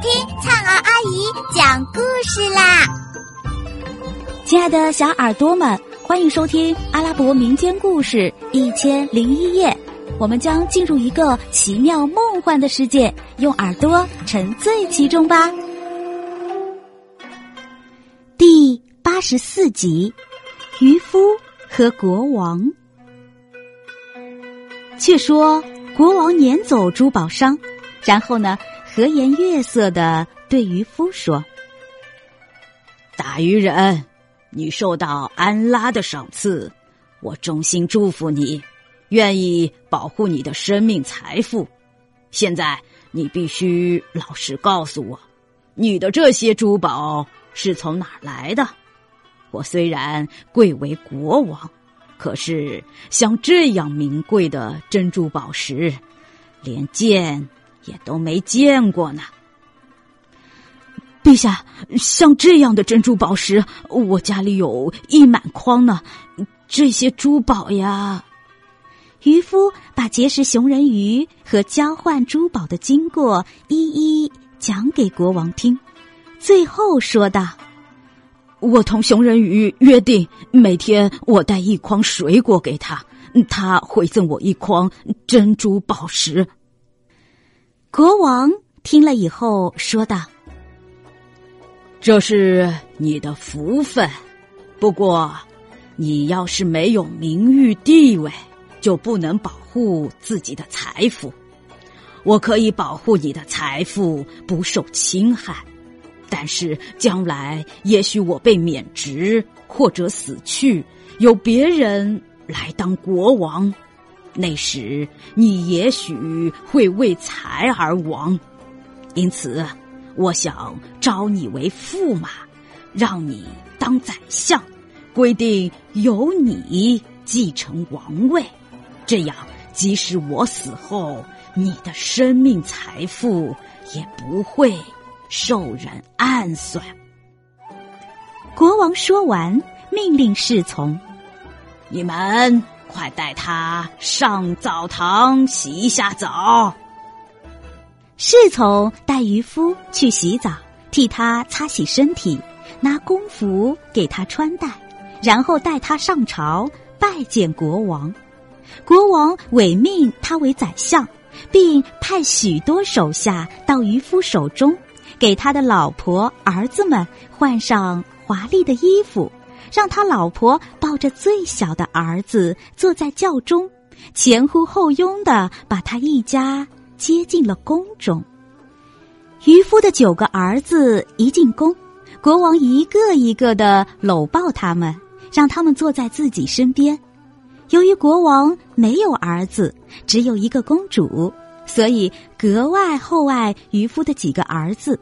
听灿儿阿姨讲故事啦！亲爱的小耳朵们，欢迎收听阿拉伯民间故事一千零一夜。我们将进入一个奇妙梦幻的世界，用耳朵沉醉其中吧。第八十四集：渔夫和国王。却说国王撵走珠宝商，然后呢？和颜悦色的对渔夫说：“大渔人，你受到安拉的赏赐，我衷心祝福你，愿意保护你的生命财富。现在你必须老实告诉我，你的这些珠宝是从哪儿来的？我虽然贵为国王，可是像这样名贵的珍珠宝石，连见。”也都没见过呢，陛下，像这样的珍珠宝石，我家里有一满筐呢。这些珠宝呀，渔夫把结识熊人鱼和交换珠宝的经过一一讲给国王听，最后说道：“我同熊人鱼约定，每天我带一筐水果给他，他会赠我一筐珍珠宝石。”国王听了以后说道：“这是你的福分，不过，你要是没有名誉地位，就不能保护自己的财富。我可以保护你的财富不受侵害，但是将来也许我被免职或者死去，由别人来当国王。”那时你也许会为财而亡，因此我想招你为驸马，让你当宰相，规定由你继承王位。这样，即使我死后，你的生命财富也不会受人暗算。国王说完，命令侍从：“你们。”快带他上澡堂洗一下澡。侍从带渔夫去洗澡，替他擦洗身体，拿公服给他穿戴，然后带他上朝拜见国王。国王委命他为宰相，并派许多手下到渔夫手中，给他的老婆儿子们换上华丽的衣服。让他老婆抱着最小的儿子坐在轿中，前呼后拥的把他一家接进了宫中。渔夫的九个儿子一进宫，国王一个一个的搂抱他们，让他们坐在自己身边。由于国王没有儿子，只有一个公主，所以格外厚爱渔夫的几个儿子。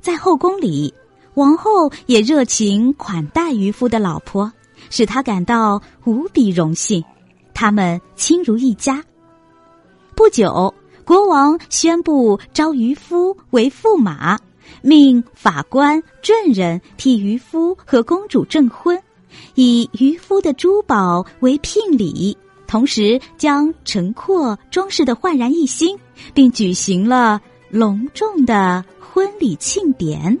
在后宫里。王后也热情款待渔夫的老婆，使他感到无比荣幸。他们亲如一家。不久，国王宣布招渔夫为驸马，命法官、证人替渔夫和公主证婚，以渔夫的珠宝为聘礼，同时将陈阔装饰的焕然一新，并举行了隆重的婚礼庆典。